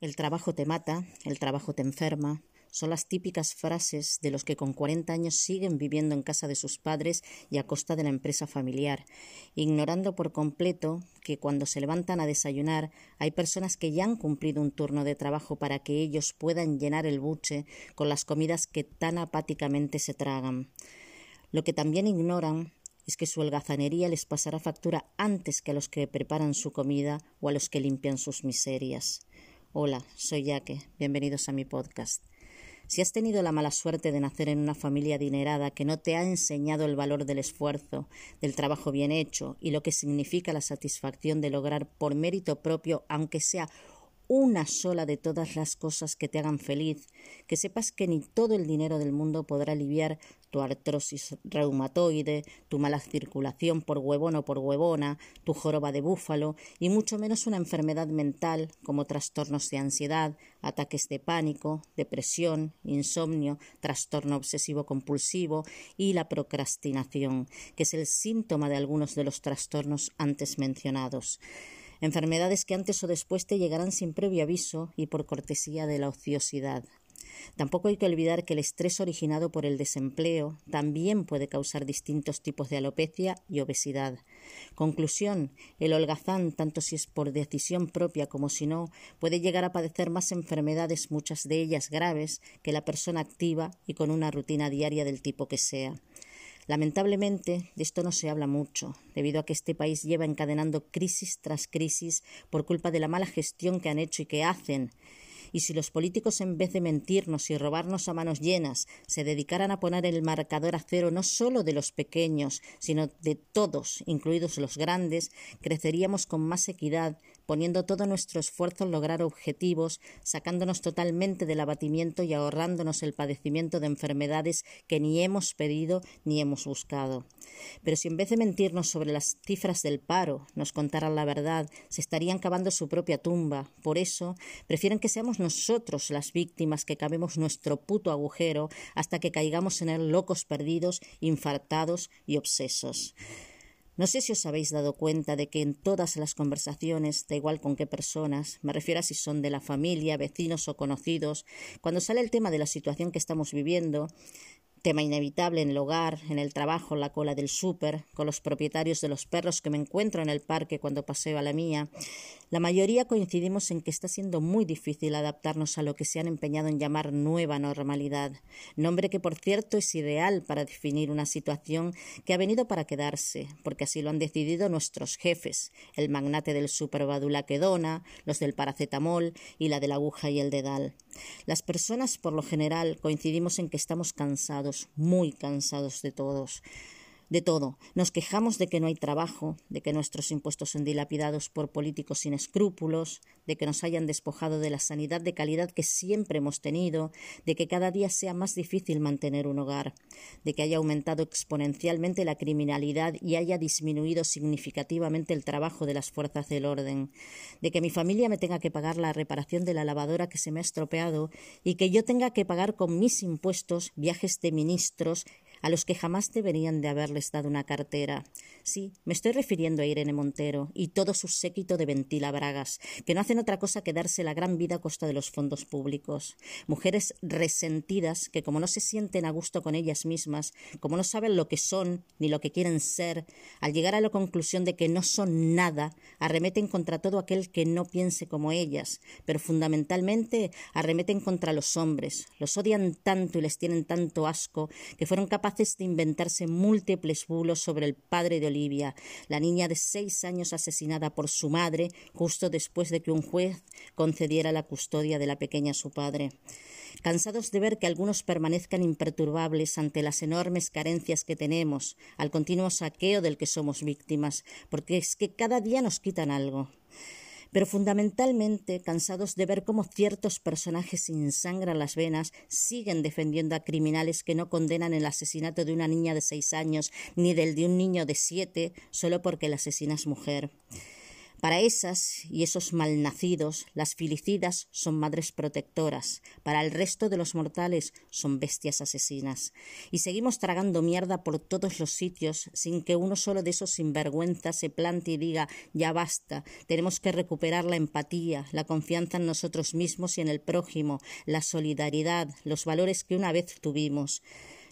El trabajo te mata, el trabajo te enferma, son las típicas frases de los que con 40 años siguen viviendo en casa de sus padres y a costa de la empresa familiar, ignorando por completo que cuando se levantan a desayunar hay personas que ya han cumplido un turno de trabajo para que ellos puedan llenar el buche con las comidas que tan apáticamente se tragan. Lo que también ignoran es que su holgazanería les pasará factura antes que a los que preparan su comida o a los que limpian sus miserias. Hola, soy Yaque. Bienvenidos a mi podcast. Si has tenido la mala suerte de nacer en una familia adinerada que no te ha enseñado el valor del esfuerzo, del trabajo bien hecho y lo que significa la satisfacción de lograr por mérito propio, aunque sea una sola de todas las cosas que te hagan feliz, que sepas que ni todo el dinero del mundo podrá aliviar tu artrosis reumatoide, tu mala circulación por huevón o por huevona, tu joroba de búfalo y mucho menos una enfermedad mental como trastornos de ansiedad, ataques de pánico, depresión, insomnio, trastorno obsesivo compulsivo y la procrastinación, que es el síntoma de algunos de los trastornos antes mencionados enfermedades que antes o después te llegarán sin previo aviso y por cortesía de la ociosidad. Tampoco hay que olvidar que el estrés originado por el desempleo también puede causar distintos tipos de alopecia y obesidad. Conclusión, el holgazán, tanto si es por decisión propia como si no, puede llegar a padecer más enfermedades, muchas de ellas graves, que la persona activa y con una rutina diaria del tipo que sea. Lamentablemente, de esto no se habla mucho, debido a que este país lleva encadenando crisis tras crisis por culpa de la mala gestión que han hecho y que hacen. Y si los políticos, en vez de mentirnos y robarnos a manos llenas, se dedicaran a poner el marcador a cero no solo de los pequeños, sino de todos, incluidos los grandes, creceríamos con más equidad poniendo todo nuestro esfuerzo en lograr objetivos, sacándonos totalmente del abatimiento y ahorrándonos el padecimiento de enfermedades que ni hemos pedido ni hemos buscado. Pero si en vez de mentirnos sobre las cifras del paro nos contaran la verdad, se estarían cavando su propia tumba. Por eso, prefieren que seamos nosotros las víctimas que cabemos nuestro puto agujero hasta que caigamos en él locos perdidos, infartados y obsesos. No sé si os habéis dado cuenta de que en todas las conversaciones, da igual con qué personas, me refiero a si son de la familia, vecinos o conocidos, cuando sale el tema de la situación que estamos viviendo, tema inevitable en el hogar, en el trabajo, la cola del súper, con los propietarios de los perros que me encuentro en el parque cuando paseo a la mía, la mayoría coincidimos en que está siendo muy difícil adaptarnos a lo que se han empeñado en llamar nueva normalidad, nombre que por cierto es ideal para definir una situación que ha venido para quedarse, porque así lo han decidido nuestros jefes, el magnate del súper Badulaquedona, los del paracetamol y la de la aguja y el dedal. Las personas por lo general coincidimos en que estamos cansados, muy cansados de todos de todo. Nos quejamos de que no hay trabajo, de que nuestros impuestos son dilapidados por políticos sin escrúpulos, de que nos hayan despojado de la sanidad de calidad que siempre hemos tenido, de que cada día sea más difícil mantener un hogar, de que haya aumentado exponencialmente la criminalidad y haya disminuido significativamente el trabajo de las fuerzas del orden, de que mi familia me tenga que pagar la reparación de la lavadora que se me ha estropeado y que yo tenga que pagar con mis impuestos viajes de ministros a los que jamás deberían de haberles dado una cartera. Sí, me estoy refiriendo a Irene Montero y todo su séquito de ventila bragas, que no hacen otra cosa que darse la gran vida a costa de los fondos públicos. Mujeres resentidas que, como no se sienten a gusto con ellas mismas, como no saben lo que son ni lo que quieren ser, al llegar a la conclusión de que no son nada, arremeten contra todo aquel que no piense como ellas, pero fundamentalmente arremeten contra los hombres. Los odian tanto y les tienen tanto asco que fueron capaces de inventarse múltiples bulos sobre el padre de Olivia, la niña de seis años asesinada por su madre justo después de que un juez concediera la custodia de la pequeña a su padre. Cansados de ver que algunos permanezcan imperturbables ante las enormes carencias que tenemos, al continuo saqueo del que somos víctimas, porque es que cada día nos quitan algo pero fundamentalmente cansados de ver cómo ciertos personajes sin sangre las venas siguen defendiendo a criminales que no condenan el asesinato de una niña de seis años ni del de un niño de siete solo porque la asesina es mujer. Para esas y esos malnacidos, las filicidas son madres protectoras, para el resto de los mortales son bestias asesinas. Y seguimos tragando mierda por todos los sitios sin que uno solo de esos sinvergüenzas se plante y diga ya basta, tenemos que recuperar la empatía, la confianza en nosotros mismos y en el prójimo, la solidaridad, los valores que una vez tuvimos.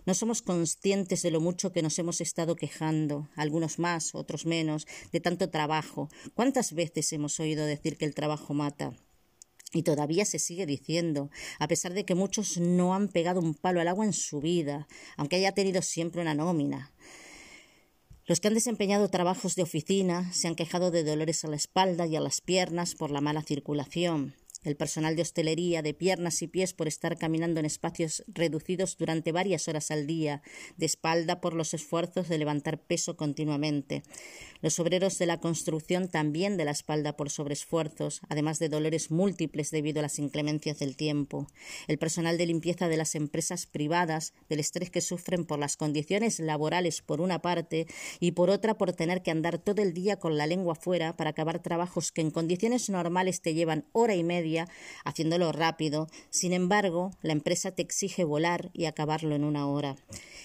No somos conscientes de lo mucho que nos hemos estado quejando, algunos más, otros menos, de tanto trabajo. ¿Cuántas veces hemos oído decir que el trabajo mata? Y todavía se sigue diciendo, a pesar de que muchos no han pegado un palo al agua en su vida, aunque haya tenido siempre una nómina. Los que han desempeñado trabajos de oficina se han quejado de dolores a la espalda y a las piernas por la mala circulación el personal de hostelería de piernas y pies por estar caminando en espacios reducidos durante varias horas al día, de espalda por los esfuerzos de levantar peso continuamente. Los obreros de la construcción también de la espalda por sobreesfuerzos, además de dolores múltiples debido a las inclemencias del tiempo. El personal de limpieza de las empresas privadas, del estrés que sufren por las condiciones laborales por una parte y por otra por tener que andar todo el día con la lengua fuera para acabar trabajos que en condiciones normales te llevan hora y media haciéndolo rápido. Sin embargo, la empresa te exige volar y acabarlo en una hora.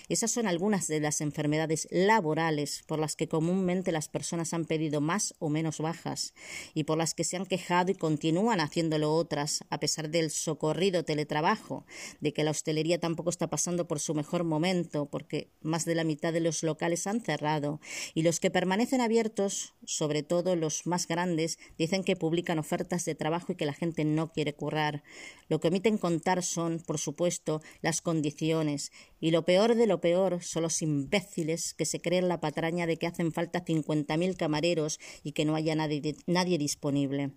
Esas son algunas de las enfermedades laborales por las que comúnmente las personas han pedido más o menos bajas y por las que se han quejado y continúan haciéndolo otras, a pesar del socorrido teletrabajo, de que la hostelería tampoco está pasando por su mejor momento, porque más de la mitad de los locales han cerrado y los que permanecen abiertos, sobre todo los más grandes, dicen que publican ofertas de trabajo y que la gente no quiere currar. Lo que omiten contar son, por supuesto, las condiciones y lo peor de lo peor son los imbéciles que se creen la patraña de que hacen falta cincuenta mil camareros y que no haya nadie disponible.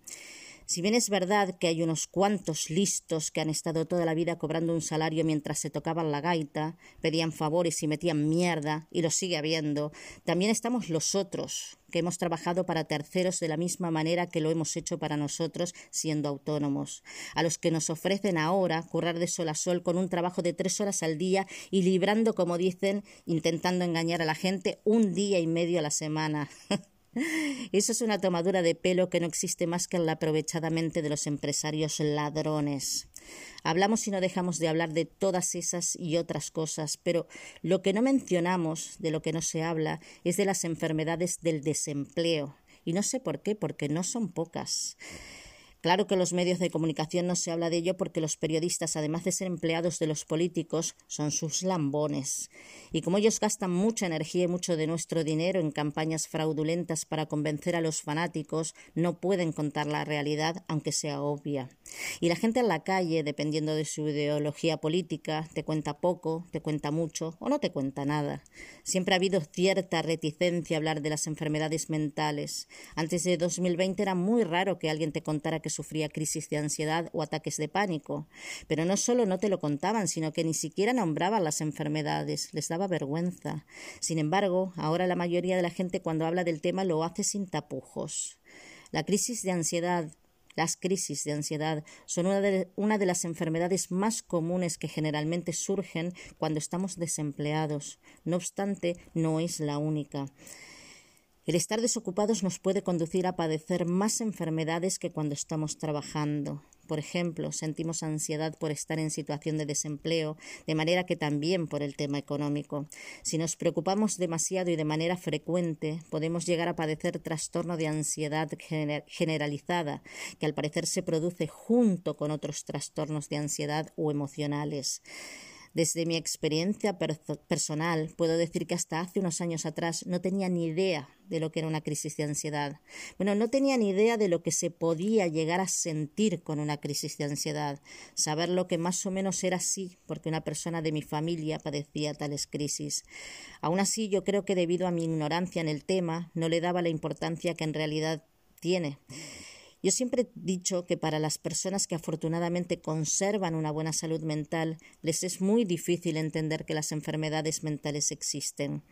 Si bien es verdad que hay unos cuantos listos que han estado toda la vida cobrando un salario mientras se tocaban la gaita, pedían favores y metían mierda, y lo sigue habiendo, también estamos los otros, que hemos trabajado para terceros de la misma manera que lo hemos hecho para nosotros siendo autónomos, a los que nos ofrecen ahora currar de sol a sol con un trabajo de tres horas al día y librando, como dicen, intentando engañar a la gente un día y medio a la semana. Eso es una tomadura de pelo que no existe más que en la aprovechadamente de los empresarios ladrones. Hablamos y no dejamos de hablar de todas esas y otras cosas, pero lo que no mencionamos, de lo que no se habla, es de las enfermedades del desempleo. Y no sé por qué, porque no son pocas. Claro que los medios de comunicación no se habla de ello porque los periodistas, además de ser empleados de los políticos, son sus lambones. Y como ellos gastan mucha energía y mucho de nuestro dinero en campañas fraudulentas para convencer a los fanáticos, no pueden contar la realidad, aunque sea obvia. Y la gente en la calle, dependiendo de su ideología política, te cuenta poco, te cuenta mucho o no te cuenta nada. Siempre ha habido cierta reticencia a hablar de las enfermedades mentales. Antes de 2020 era muy raro que alguien te contara que sufría crisis de ansiedad o ataques de pánico. Pero no solo no te lo contaban, sino que ni siquiera nombraban las enfermedades, les daba vergüenza. Sin embargo, ahora la mayoría de la gente cuando habla del tema lo hace sin tapujos. La crisis de ansiedad, las crisis de ansiedad son una de, una de, las enfermedades más comunes que generalmente surgen cuando estamos desempleados. No obstante, no es la única. El estar desocupados nos puede conducir a padecer más enfermedades que cuando estamos trabajando. Por ejemplo, sentimos ansiedad por estar en situación de desempleo, de manera que también por el tema económico. Si nos preocupamos demasiado y de manera frecuente, podemos llegar a padecer trastorno de ansiedad generalizada, que al parecer se produce junto con otros trastornos de ansiedad o emocionales. Desde mi experiencia personal, puedo decir que hasta hace unos años atrás no tenía ni idea de lo que era una crisis de ansiedad. Bueno, no tenía ni idea de lo que se podía llegar a sentir con una crisis de ansiedad, saber lo que más o menos era así, porque una persona de mi familia padecía tales crisis. Aún así, yo creo que debido a mi ignorancia en el tema, no le daba la importancia que en realidad tiene. Yo siempre he dicho que para las personas que afortunadamente conservan una buena salud mental, les es muy difícil entender que las enfermedades mentales existen.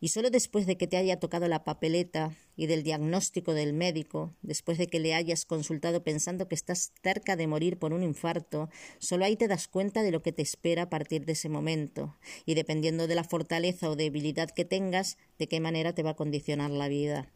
Y solo después de que te haya tocado la papeleta y del diagnóstico del médico, después de que le hayas consultado pensando que estás cerca de morir por un infarto, solo ahí te das cuenta de lo que te espera a partir de ese momento, y dependiendo de la fortaleza o debilidad que tengas, de qué manera te va a condicionar la vida.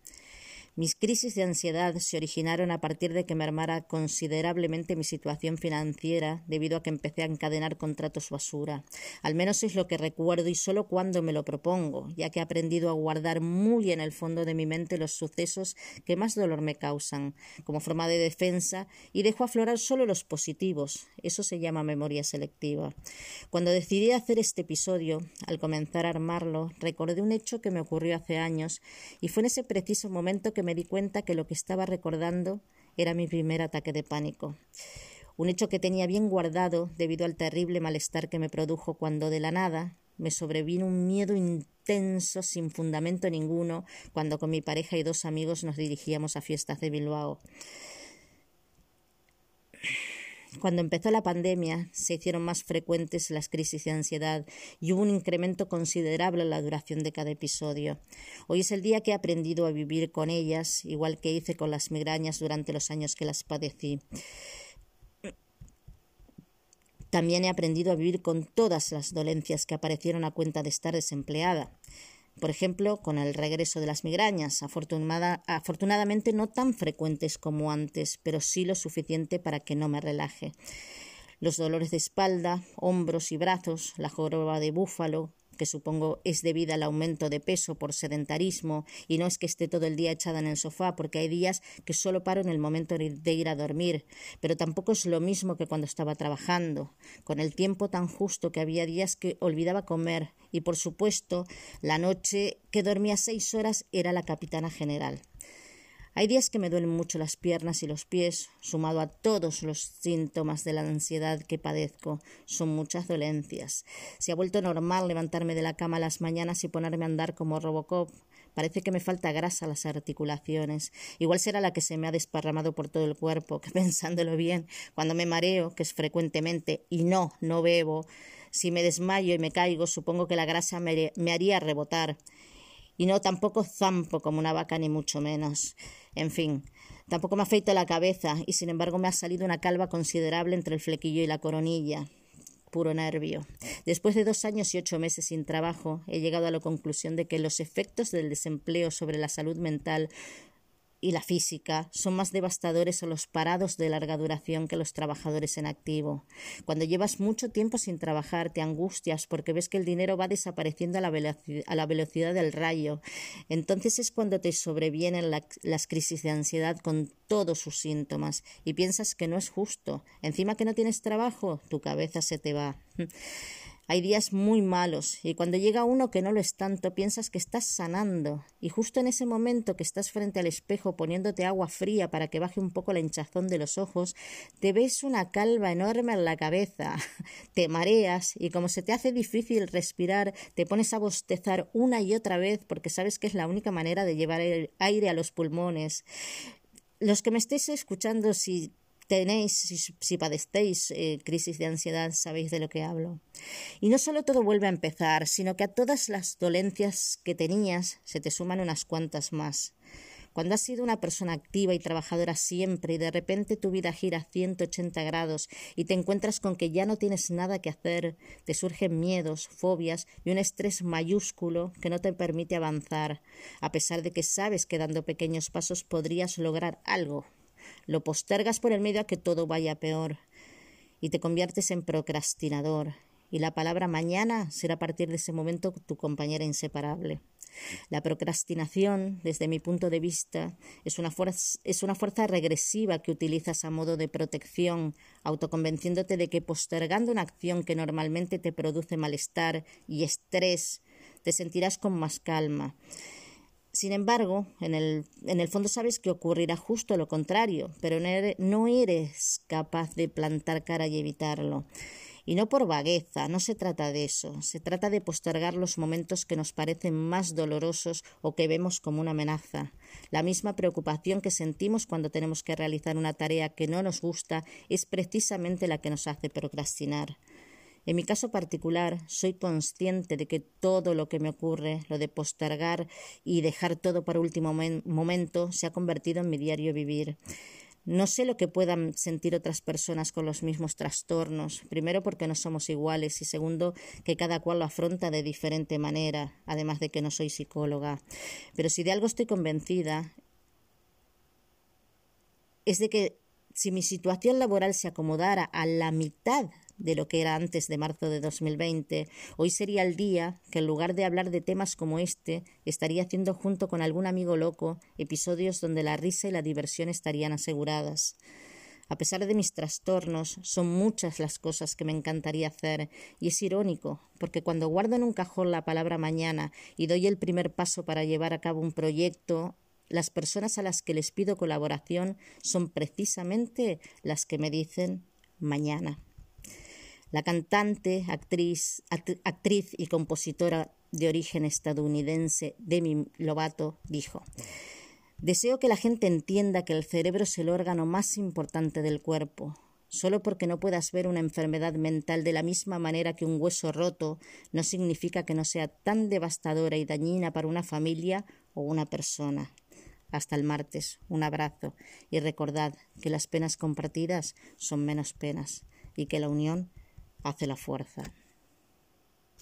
Mis crisis de ansiedad se originaron a partir de que mermara considerablemente mi situación financiera debido a que empecé a encadenar contratos basura. Al menos es lo que recuerdo y solo cuando me lo propongo, ya que he aprendido a guardar muy en el fondo de mi mente los sucesos que más dolor me causan, como forma de defensa, y dejo aflorar solo los positivos. Eso se llama memoria selectiva. Cuando decidí hacer este episodio, al comenzar a armarlo, recordé un hecho que me ocurrió hace años, y fue en ese preciso momento que me di cuenta que lo que estaba recordando era mi primer ataque de pánico. Un hecho que tenía bien guardado debido al terrible malestar que me produjo cuando de la nada me sobrevino un miedo intenso sin fundamento ninguno cuando con mi pareja y dos amigos nos dirigíamos a fiestas de Bilbao. Cuando empezó la pandemia, se hicieron más frecuentes las crisis de ansiedad y hubo un incremento considerable en la duración de cada episodio. Hoy es el día que he aprendido a vivir con ellas, igual que hice con las migrañas durante los años que las padecí. También he aprendido a vivir con todas las dolencias que aparecieron a cuenta de estar desempleada por ejemplo, con el regreso de las migrañas, afortunadamente no tan frecuentes como antes, pero sí lo suficiente para que no me relaje. Los dolores de espalda, hombros y brazos, la joroba de búfalo, que supongo es debida al aumento de peso por sedentarismo y no es que esté todo el día echada en el sofá, porque hay días que solo paro en el momento de ir a dormir, pero tampoco es lo mismo que cuando estaba trabajando, con el tiempo tan justo que había días que olvidaba comer y por supuesto la noche que dormía seis horas era la capitana general. Hay días que me duelen mucho las piernas y los pies, sumado a todos los síntomas de la ansiedad que padezco. Son muchas dolencias. Se ha vuelto normal levantarme de la cama las mañanas y ponerme a andar como Robocop. Parece que me falta grasa a las articulaciones. Igual será la que se me ha desparramado por todo el cuerpo, que pensándolo bien, cuando me mareo, que es frecuentemente, y no, no bebo, si me desmayo y me caigo, supongo que la grasa me haría rebotar. Y no tampoco zampo como una vaca, ni mucho menos. En fin, tampoco me afeito la cabeza y sin embargo me ha salido una calva considerable entre el flequillo y la coronilla. Puro nervio. Después de dos años y ocho meses sin trabajo, he llegado a la conclusión de que los efectos del desempleo sobre la salud mental y la física son más devastadores a los parados de larga duración que los trabajadores en activo. Cuando llevas mucho tiempo sin trabajar, te angustias porque ves que el dinero va desapareciendo a la, velocidad del rayo. Entonces es cuando te sobrevienen las crisis de ansiedad con todos sus síntomas y piensas que no es justo. Encima que no tienes trabajo, tu cabeza se te va. Hay días muy malos y cuando llega uno que no lo es tanto, piensas que estás sanando y justo en ese momento que estás frente al espejo poniéndote agua fría para que baje un poco la hinchazón de los ojos, te ves una calva enorme en la cabeza, te mareas y como se te hace difícil respirar, te pones a bostezar una y otra vez porque sabes que es la única manera de llevar el aire a los pulmones. Los que me estéis escuchando, si tenéis, si, padecéis eh, crisis de ansiedad, sabéis de lo que hablo. Y no solo todo vuelve a empezar, sino que a todas las dolencias que tenías se te suman unas cuantas más. Cuando has sido una persona activa y trabajadora siempre y de repente tu vida gira 180 grados y te encuentras con que ya no tienes nada que hacer, te surgen miedos, fobias y un estrés mayúsculo que no te permite avanzar, a pesar de que sabes que dando pequeños pasos podrías lograr algo, lo postergas por el medio a que todo vaya peor y te conviertes en procrastinador. Y la palabra mañana será a partir de ese momento tu compañera inseparable. La procrastinación, desde mi punto de vista, es una, fuerza, es una fuerza regresiva que utilizas a modo de protección, autoconvenciéndote de que postergando una acción que normalmente te produce malestar y estrés, te sentirás con más calma. Sin embargo, en el, en el fondo sabes que ocurrirá justo lo contrario, pero no eres capaz de plantar cara y evitarlo. Y no por vagueza, no se trata de eso, se trata de postergar los momentos que nos parecen más dolorosos o que vemos como una amenaza. La misma preocupación que sentimos cuando tenemos que realizar una tarea que no nos gusta es precisamente la que nos hace procrastinar. En mi caso particular, soy consciente de que todo lo que me ocurre, lo de postergar y dejar todo para último momento, se ha convertido en mi diario vivir. No sé lo que puedan sentir otras personas con los mismos trastornos, primero porque no somos iguales y segundo que cada cual lo afronta de diferente manera, además de que no soy psicóloga. Pero si de algo estoy convencida es de que si mi situación laboral se acomodara a la mitad de lo que era antes de marzo de 2020, hoy sería el día que en lugar de hablar de temas como este, estaría haciendo junto con algún amigo loco episodios donde la risa y la diversión estarían aseguradas. A pesar de mis trastornos, son muchas las cosas que me encantaría hacer, y es irónico, porque cuando guardo en un cajón la palabra mañana y doy el primer paso para llevar a cabo un proyecto, las personas a las que les pido colaboración son precisamente las que me dicen mañana. La cantante, actriz, actriz y compositora de origen estadounidense Demi Lovato dijo Deseo que la gente entienda que el cerebro es el órgano más importante del cuerpo. Solo porque no puedas ver una enfermedad mental de la misma manera que un hueso roto no significa que no sea tan devastadora y dañina para una familia o una persona. Hasta el martes, un abrazo y recordad que las penas compartidas son menos penas y que la unión hace la fuerza.